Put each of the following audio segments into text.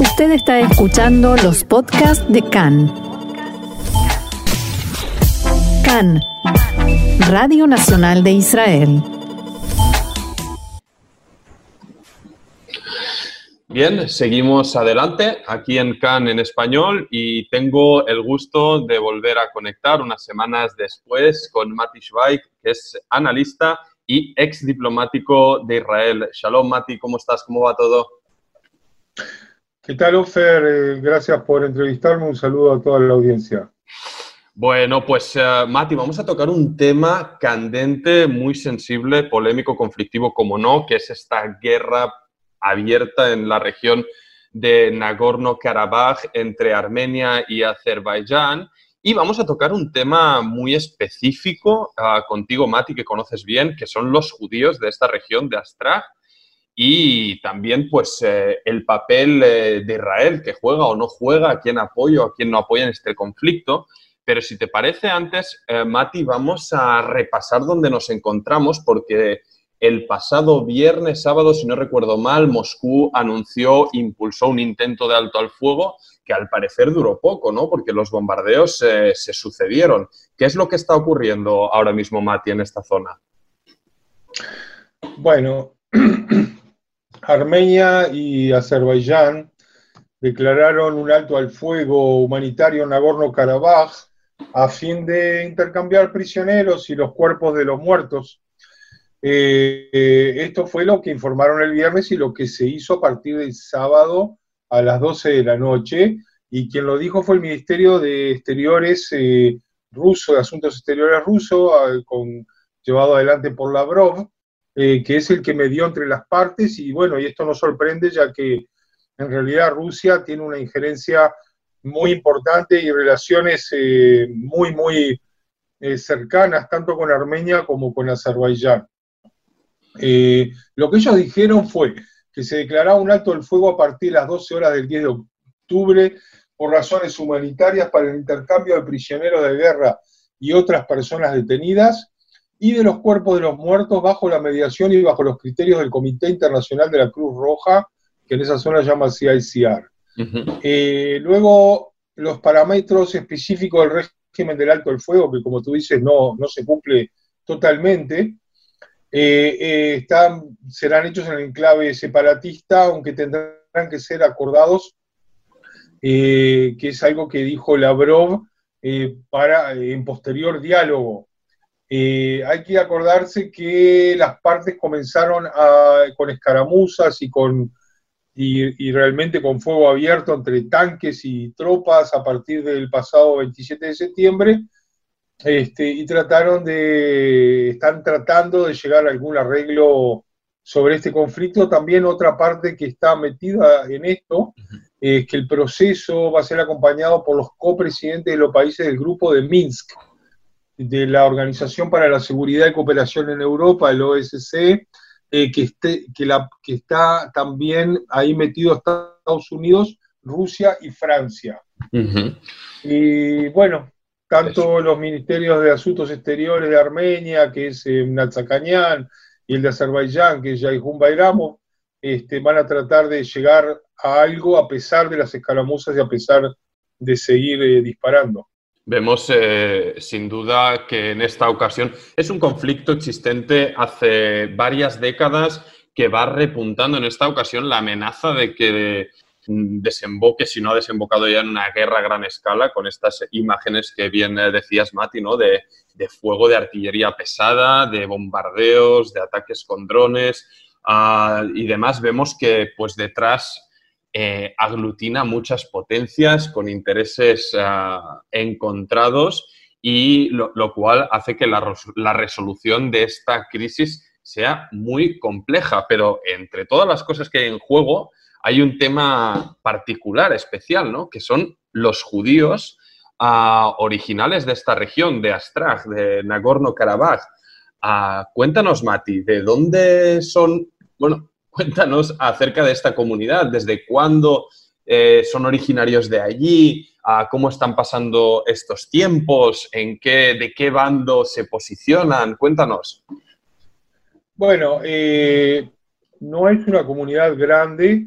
Usted está escuchando los podcasts de CAN. CAN, Radio Nacional de Israel. Bien, seguimos adelante aquí en CAN en español y tengo el gusto de volver a conectar unas semanas después con Mati Schweig, que es analista y ex diplomático de Israel. Shalom, Mati, ¿cómo estás? ¿Cómo va todo? ¿Qué tal, Ofer? Eh, gracias por entrevistarme. Un saludo a toda la audiencia. Bueno, pues uh, Mati, vamos a tocar un tema candente, muy sensible, polémico, conflictivo, como no, que es esta guerra abierta en la región de Nagorno-Karabaj entre Armenia y Azerbaiyán. Y vamos a tocar un tema muy específico uh, contigo, Mati, que conoces bien, que son los judíos de esta región de Astraj y también pues eh, el papel eh, de Israel, que juega o no juega, a quién apoya o a quién no apoya en este conflicto. Pero si te parece antes, eh, Mati, vamos a repasar dónde nos encontramos porque el pasado viernes, sábado, si no recuerdo mal, Moscú anunció, impulsó un intento de alto al fuego que al parecer duró poco, ¿no? Porque los bombardeos se sucedieron. ¿Qué es lo que está ocurriendo ahora mismo, Mati, en esta zona? Bueno, Armenia y Azerbaiyán declararon un alto al fuego humanitario en Nagorno-Karabaj a fin de intercambiar prisioneros y los cuerpos de los muertos. Eh, esto fue lo que informaron el viernes y lo que se hizo a partir del sábado a las 12 de la noche. Y quien lo dijo fue el Ministerio de Exteriores eh, ruso, de Asuntos Exteriores ruso, con, llevado adelante por Lavrov, eh, que es el que medió entre las partes y bueno, y esto nos sorprende ya que en realidad Rusia tiene una injerencia muy importante y relaciones eh, muy, muy eh, cercanas tanto con Armenia como con Azerbaiyán. lo que ellos dijeron fue que se declaraba un alto del fuego a partir de las 12 horas del 10 de octubre por razones humanitarias para el intercambio de prisioneros de guerra y otras personas detenidas y de los cuerpos de los muertos bajo la mediación y bajo los criterios del Comité Internacional de la Cruz Roja, que en esa zona llama CICR. Eh, luego, los parámetros específicos del régimen del alto el fuego, que como tú dices no, no se cumple totalmente, eh, eh, están, serán hechos en el enclave separatista, aunque tendrán que ser acordados, que es algo que dijo Lavrov para en posterior diálogo eh, hay que acordarse que las partes comenzaron con escaramuzas y, con, y, realmente con fuego abierto entre tanques y tropas a partir del pasado 27 de septiembre este, y trataron de, están tratando de llegar a algún arreglo sobre este conflicto. También otra parte que está metida en esto es que el proceso va a ser acompañado por los copresidentes de los países del grupo de Minsk de la Organización para la Seguridad y Cooperación en Europa, el OSCE, eh, que, esté, que, la, que está también ahí metido Estados Unidos, Rusia y Francia. Y bueno, tanto los ministerios de Asuntos Exteriores de Armenia, que es eh, y el de Azerbaiyán, que es Yaihun Bayramov, este, van a tratar de llegar a algo a pesar de las escaramuzas y a pesar de seguir eh, disparando. Vemos eh, sin duda que en esta ocasión es un conflicto existente hace varias décadas que va repuntando en esta ocasión la amenaza de que desemboque, si no ha desembocado ya en una guerra a gran escala, con estas imágenes que bien eh, decías, Mati, ¿no? de, fuego de artillería pesada, de bombardeos, de ataques con drones ah, y demás. Vemos que pues detrás eh, aglutina muchas potencias con intereses ah, encontrados y lo, cual hace que la, resolución de esta crisis sea muy compleja. Pero entre todas las cosas que hay en juego, hay un tema particular, especial, ¿no? que son los judíos ah, originales de esta región, de Astraj, de Nagorno-Karabaj. Ah, cuéntanos, Mati, ¿de dónde son? Bueno, Cuéntanos acerca de esta comunidad, desde cuándo eh, son originarios de allí, cómo están pasando estos tiempos, en qué, de qué bando se posicionan. Cuéntanos. Bueno, eh, no es una comunidad grande,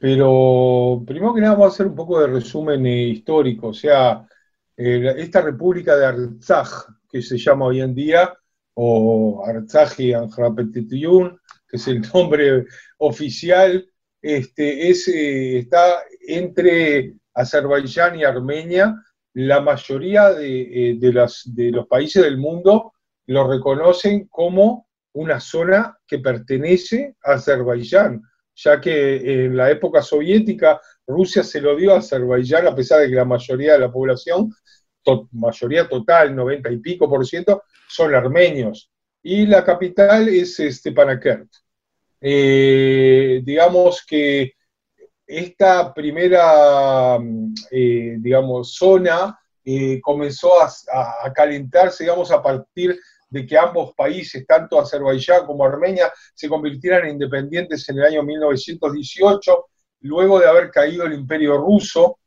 Pero primero que nada vamos a hacer un poco de resumen eh, histórico, o sea, eh, esta república de Artsaj, que se llama hoy en día, o Artsaj y Anjapetituyun, que es el nombre oficial, este, es, eh, está entre Azerbaiyán y Armenia. La mayoría de, de los países del mundo lo reconocen como una zona que pertenece a Azerbaiyán, ya que en la época soviética Rusia se lo dio a Azerbaiyán a pesar de que la mayoría de la población, mayoría total, 90 y pico por ciento, son armenios. Y la capital es Stepanakert. Eh, digamos que esta primera, eh, digamos, zona eh, comenzó a, calentarse, digamos, a partir de que ambos países, tanto Azerbaiyán como Armenia, se convirtieran en independientes en el año 1918, luego de haber caído el imperio ruso,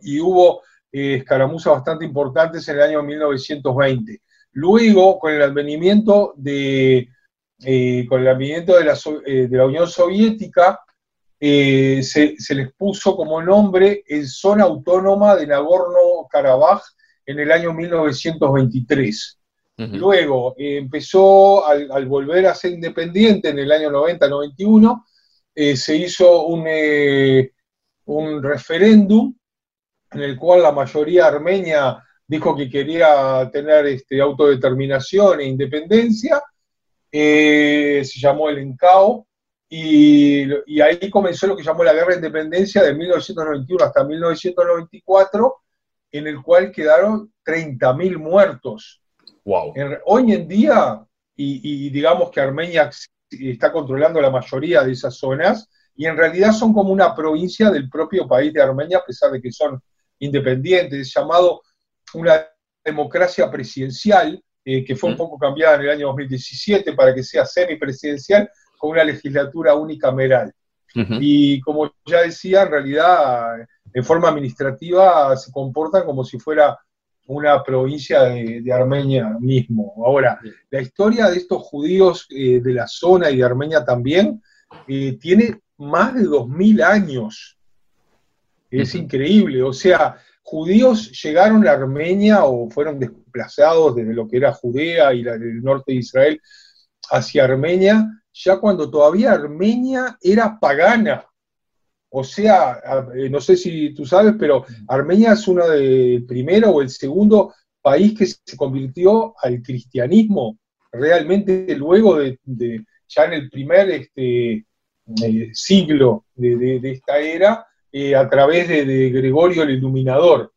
y hubo escaramuzas bastante importantes en el año 1920. Luego, con el advenimiento de, eh, con el advenimiento de la, eh, de la Unión Soviética, se, se, les puso como nombre el Zona Autónoma de Nagorno-Karabaj en el año 1923. Luego eh, empezó, al, volver a ser independiente en el año 90-91, eh, se hizo un, eh, un referéndum en el cual la mayoría armenia dijo que quería tener este, autodeterminación e independencia, se llamó el ENCAO, y, y, ahí comenzó lo que llamó la Guerra de Independencia de 1991 hasta 1994, en el cual quedaron 30.000 muertos. Hoy en día, y, digamos que Armenia está controlando la mayoría de esas zonas, y en realidad son como una provincia del propio país de Armenia, a pesar de que son independientes, es llamado una democracia presidencial, eh, que fue un poco cambiada en el año 2017 para que sea semipresidencial, con una legislatura unicameral. Y como ya decía, en realidad, en forma administrativa, se comportan como si fuera una provincia de, Armenia mismo. Ahora, la historia de estos judíos eh, de la zona y de Armenia también eh, tiene más de 2.000 años. Es increíble, o sea, judíos llegaron a Armenia o fueron desplazados desde lo que era Judea y el norte de Israel hacia Armenia, ya cuando todavía Armenia era pagana. O sea, eh, no sé si tú sabes, pero Armenia es uno del primero o el segundo país que se convirtió al cristianismo realmente luego de, ya en el primer este, eh, siglo de, esta era, eh, a través de, Gregorio el Iluminador.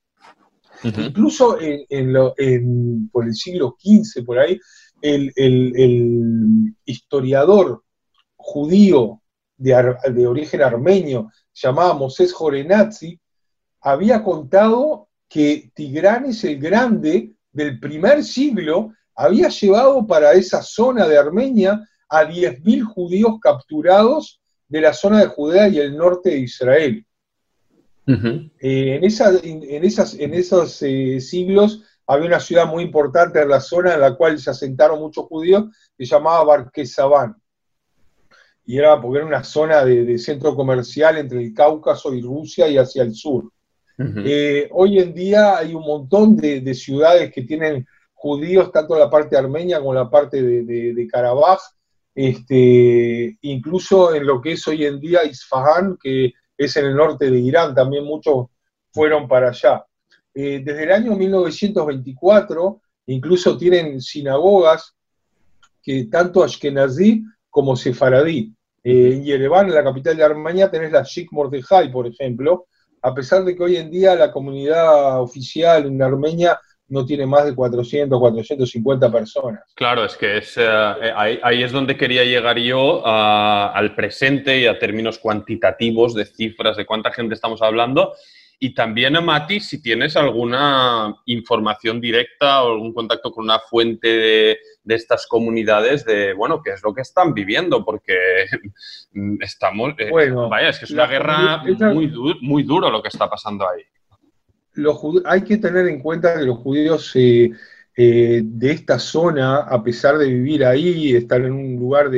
Incluso en, por el siglo XV, por ahí, el, historiador judío de, origen armenio, llamado Moses Jorenazzi, había contado que Tigranes el Grande del primer siglo había llevado para esa zona de Armenia a 10.000 judíos capturados de la zona de Judea y el norte de Israel. Eh, en, en, esas, en, esos eh, siglos había una ciudad muy importante en la zona en la cual se asentaron muchos judíos, que se llamaba Barquesabán y era porque era una zona de, centro comercial entre el Cáucaso y Rusia y hacia el sur. Eh, hoy en día hay un montón de, ciudades que tienen judíos, tanto en la parte armenia como en la parte de, de, Karabaj, este, incluso en lo que es hoy en día Isfahan, que es en el norte de Irán, también muchos fueron para allá. Eh, desde el año 1924, incluso tienen sinagogas que tanto Ashkenazí como sefaradí. Eh, en Yerevan, la capital de Armenia, tenés la Sheikh Mordejai, por ejemplo, a pesar de que hoy en día la comunidad oficial en Armenia no tiene más de 400, 450 personas. Claro, es que es, eh, ahí, es donde quería llegar yo al presente y a términos cuantitativos de cifras de cuánta gente estamos hablando. Y también, Mati, si tienes alguna información directa o algún contacto con una fuente de, estas comunidades de, bueno, qué es lo que están viviendo, porque estamos, eh, bueno, vaya, es que es una guerra muy, muy duro lo que está pasando ahí. Hay que tener en cuenta que los judíos eh, eh, de esta zona, a pesar de vivir ahí, estar en un lugar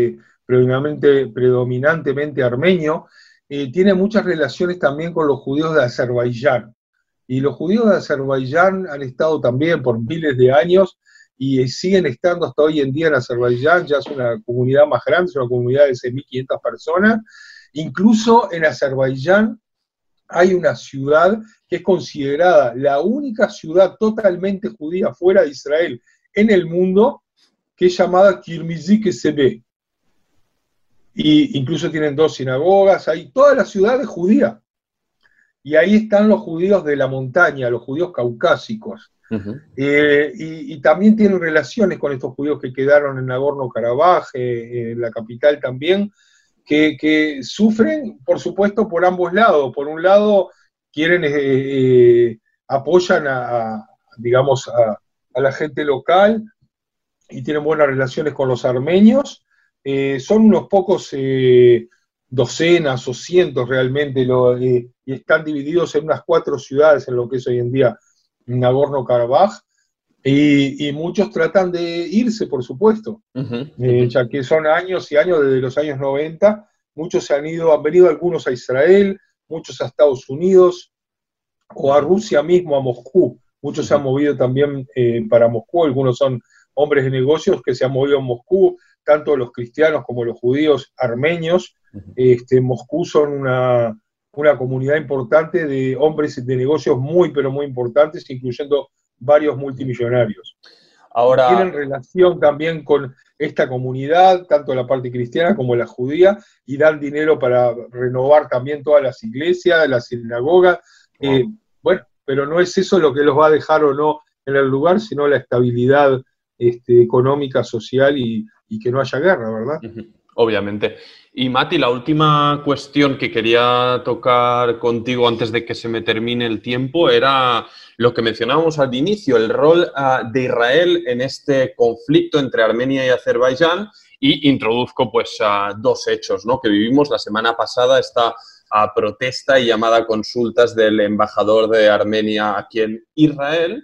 predominantemente armenio, eh, tiene muchas relaciones también con los judíos de Azerbaiyán. Y los judíos de Azerbaiyán han estado también por miles de años y siguen estando hasta hoy en día en Azerbaiyán, ya es una comunidad más grande, es una comunidad de 6.500 personas. Incluso en Azerbaiyán hay una ciudad que es considerada la única ciudad totalmente judía fuera de Israel en el mundo, que es llamada Kirmizi ve Y incluso tienen dos sinagogas, hay toda la ciudad es judía. Y ahí están los judíos de la montaña, los judíos caucásicos. Eh, y, también tienen relaciones con estos judíos que quedaron en Nagorno-Karabaj, eh, en la capital también, que, sufren, por supuesto, por ambos lados. Por un lado, quieren, eh, apoyan a, digamos, a, la gente local y tienen buenas relaciones con los armenios. son unos pocos docenas o cientos realmente, lo, y están divididos en unas cuatro ciudades en lo que es hoy en día Nagorno-Karabaj, y, muchos tratan de irse, por supuesto, eh, ya que son años y años desde los años 90, muchos se han ido, han venido algunos a Israel, muchos a Estados Unidos o a Rusia mismo, a Moscú. Muchos se han movido también eh, para Moscú, algunos son hombres de negocios que se han movido a Moscú, tanto los cristianos como los judíos armenios. este, Moscú son una, una comunidad importante de hombres de negocios muy, pero muy importantes, incluyendo varios multimillonarios. Ahora, tienen relación también con esta comunidad, tanto la parte cristiana como la judía, y dan dinero para renovar también todas las iglesias, las sinagogas. Eh, bueno, pero no es eso lo que los va a dejar o no en el lugar, sino la estabilidad este, económica, social y, que no haya guerra, ¿verdad? Obviamente. Y Mati, la última cuestión que quería tocar contigo antes de que se me termine el tiempo era lo que mencionábamos al inicio, el rol ah, de Israel en este conflicto entre Armenia y Azerbaiyán. Y introduzco pues dos hechos ¿no? que vivimos. La semana pasada, esta ah, protesta y llamada consultas del embajador de Armenia aquí en Israel,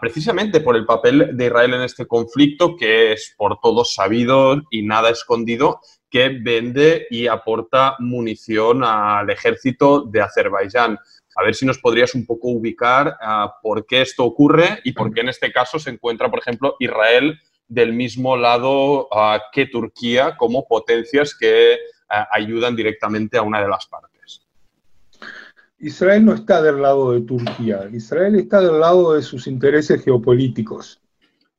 precisamente por el papel de Israel en este conflicto, que es por todos sabido y nada escondido, que vende y aporta munición al ejército de Azerbaiyán. A ver si nos podrías un poco ubicar por qué esto ocurre y por qué en este caso se encuentra, por ejemplo, Israel del mismo lado que Turquía como potencias que ayudan directamente a una de las partes. Israel no está del lado de Turquía, Israel está del lado de sus intereses geopolíticos.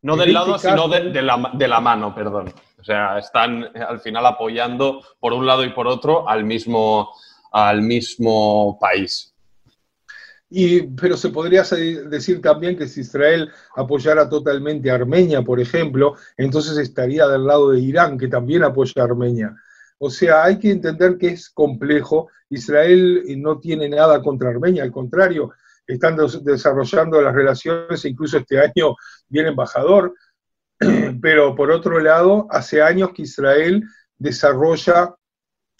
No del lado, este sino de, la, mano, perdón. O sea, están al final apoyando por un lado y por otro al mismo, al mismo país. Y, pero se podría decir también que si Israel apoyara totalmente a Armenia, por ejemplo, entonces estaría del lado de Irán, que también apoya a Armenia. O sea, hay que entender que es complejo. Israel no tiene nada contra Armenia, al contrario, están desarrollando las relaciones, incluso este año viene embajador, pero por otro lado, hace años que Israel desarrolla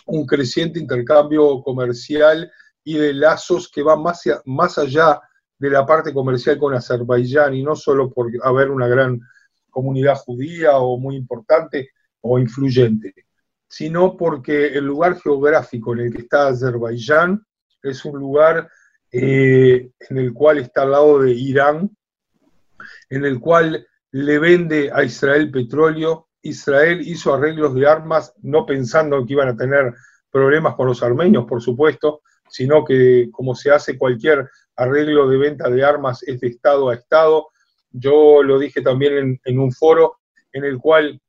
un creciente intercambio comercial y de lazos que van más, más allá de la parte comercial con Azerbaiyán y no solo por haber una gran comunidad judía o muy importante o influyente sino porque el lugar geográfico en el que está Azerbaiyán es un lugar eh, en el cual está al lado de Irán, en el cual le vende a Israel petróleo. Israel hizo arreglos de armas no pensando que iban a tener problemas con los armenios, por supuesto, sino que como se hace cualquier arreglo de venta de armas es de Estado a Estado. Yo lo dije también en un foro en el cual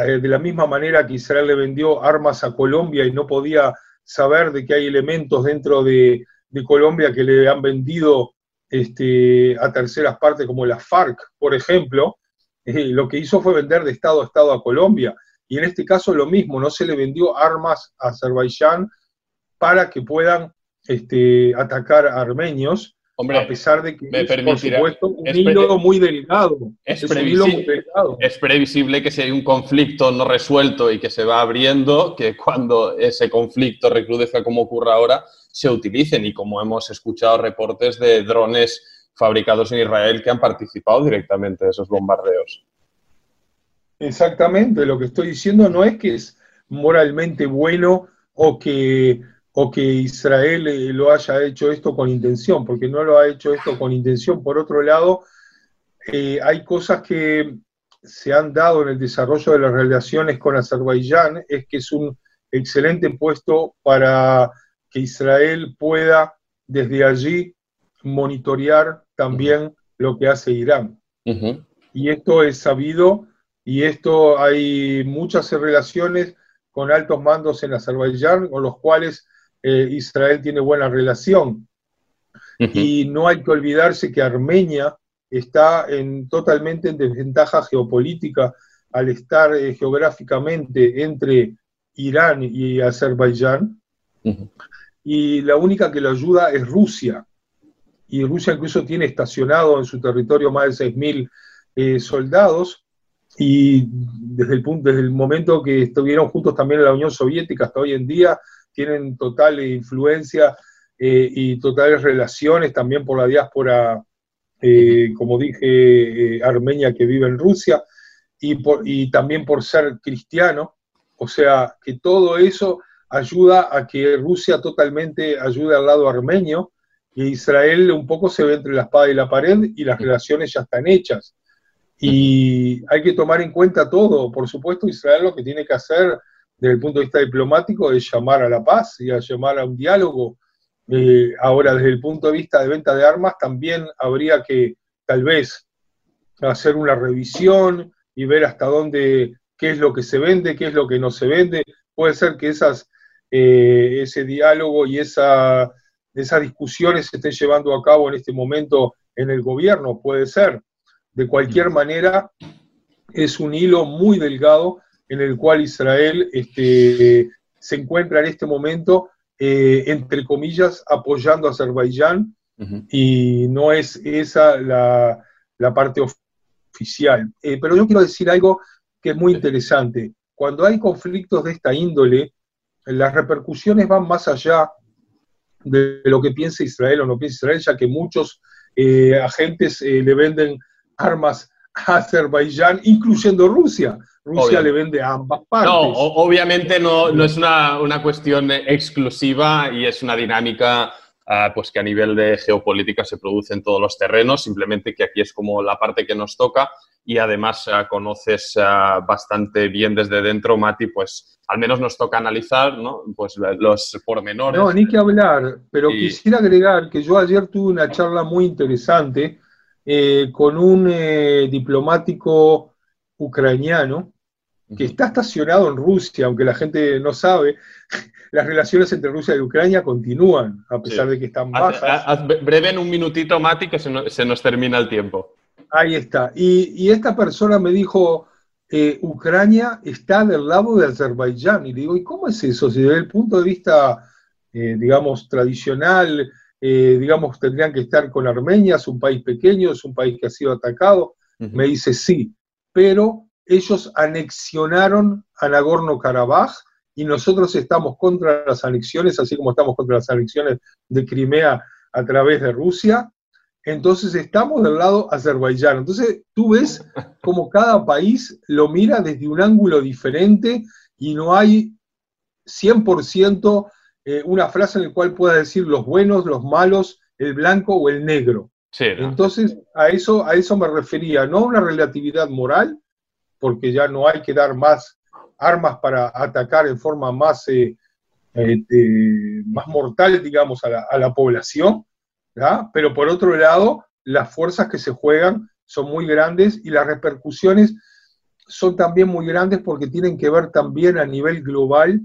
de la misma manera que Israel le vendió armas a Colombia y no podía saber de que hay elementos dentro de, Colombia que le han vendido este, a terceras partes como la FARC, por ejemplo, eh, lo que hizo fue vender de Estado a Estado a Colombia. Y en este caso lo mismo, no se le vendió armas a Azerbaiyán para que puedan este, atacar a armenios, Hombre, a pesar de que me es, por supuesto, un hilo muy delicado. Es, es, previsible que si hay un conflicto no resuelto y que se va abriendo, que cuando ese conflicto recrudezca como ocurre ahora, se utilicen. Y como hemos escuchado reportes de drones fabricados en Israel que han participado directamente de esos bombardeos. Exactamente, lo que estoy diciendo no es que es moralmente bueno o que o que Israel eh, lo haya hecho esto con intención, porque no lo ha hecho esto con intención. Por otro lado, eh, hay cosas que se han dado en el desarrollo de las relaciones con Azerbaiyán, es que es un excelente puesto para que Israel pueda desde allí monitorear también lo que hace Irán. Y esto es sabido y esto hay muchas relaciones con altos mandos en Azerbaiyán con los cuales eh, Israel tiene buena relación. Y no hay que olvidarse que Armenia está en, totalmente en desventaja geopolítica al estar eh, geográficamente entre Irán y Azerbaiyán. Y la única que lo ayuda es Rusia. Y Rusia incluso tiene estacionado en su territorio más de 6.000 eh, soldados. Y desde el, punto, desde el momento que estuvieron juntos también en la Unión Soviética hasta hoy en día, tienen total influencia eh, y totales relaciones también por la diáspora, eh, como dije, eh, armenia que vive en Rusia, y, y también por ser cristiano. O sea, que todo eso ayuda a que Rusia totalmente ayude al lado armenio y Israel un poco se ve entre la espada y la pared y las relaciones ya están hechas. Y hay que tomar en cuenta todo. Por supuesto, Israel lo que tiene que hacer desde el punto de vista diplomático es llamar a la paz y a llamar a un diálogo. Eh, ahora, desde el punto de vista de venta de armas, también habría que tal vez hacer una revisión y ver hasta dónde, qué es lo que se vende, qué es lo que no se vende. Puede ser que esas, eh, ese diálogo y esa, esas discusiones se estén llevando a cabo en este momento en el gobierno, puede ser. De cualquier manera, es un hilo muy delgado en el cual Israel este, se encuentra en este momento, eh, entre comillas, apoyando a Azerbaiyán, y no es esa la, parte oficial. Eh, pero yo quiero decir algo que es muy interesante. Cuando hay conflictos de esta índole, las repercusiones van más allá de lo que piensa Israel o no piensa Israel, ya que muchos eh, agentes le venden armas a Azerbaiyán, incluyendo Rusia. Rusia le vende a ambas partes. No, obviamente no, no es una, una, cuestión exclusiva y es una dinámica ah, pues que a nivel de geopolítica se produce en todos los terrenos, simplemente que aquí es como la parte que nos toca y además ah, conoces ah, bastante bien desde dentro, Mati, pues al menos nos toca analizar ¿no? pues, los pormenores. No, ni que hablar, pero quisiera agregar que yo ayer tuve una charla muy interesante eh, con un eh, diplomático ucraniano que está estacionado en Rusia, aunque la gente no sabe, las relaciones entre Rusia y Ucrania continúan, a pesar de que están bajas. breve en un minutito, Mati, que se, nos termina el tiempo. Ahí está. Y, esta persona me dijo, eh, Ucrania está del lado de Azerbaiyán. Y le digo, ¿y cómo es eso? Si desde el punto de vista, eh, digamos, tradicional, eh, digamos, tendrían que estar con Armenia, es un país pequeño, es un país que ha sido atacado. Me dice, sí, pero ellos anexionaron a Nagorno-Karabaj y nosotros estamos contra las anexiones, así como estamos contra las anexiones de Crimea a través de Rusia. Entonces estamos del lado Azerbaiyán. Entonces tú ves como cada país lo mira desde un ángulo diferente y no hay 100% eh, una frase en la cual pueda decir los buenos, los malos, el blanco o el negro. Entonces, a eso, a eso me refería, no a una relatividad moral, porque ya no hay que dar más armas para atacar en forma más, eh, eh, más mortal, digamos, a la, población, pero por otro lado, las fuerzas que se juegan son muy grandes y las repercusiones son también muy grandes porque tienen que ver también a nivel global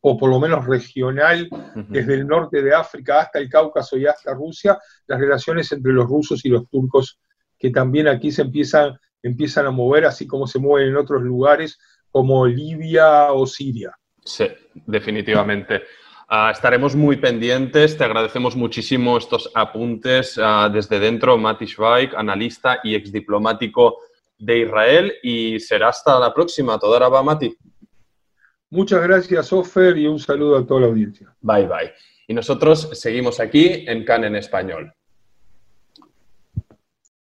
o por lo menos regional, desde el norte de África hasta el Cáucaso y hasta Rusia, las relaciones entre los rusos y los turcos, que también aquí se empiezan, empiezan a mover, así como se mueven en otros lugares como Libia o Siria. Sí, definitivamente. Ah, estaremos muy pendientes. Te agradecemos muchísimo estos apuntes ah, desde dentro. Mati Schweig, analista y exdiplomático de Israel. Y será hasta la próxima. Toda va, Mati. Muchas gracias, Ofer, y un saludo a toda la audiencia. Bye, bye. Y nosotros seguimos aquí en CAN en español.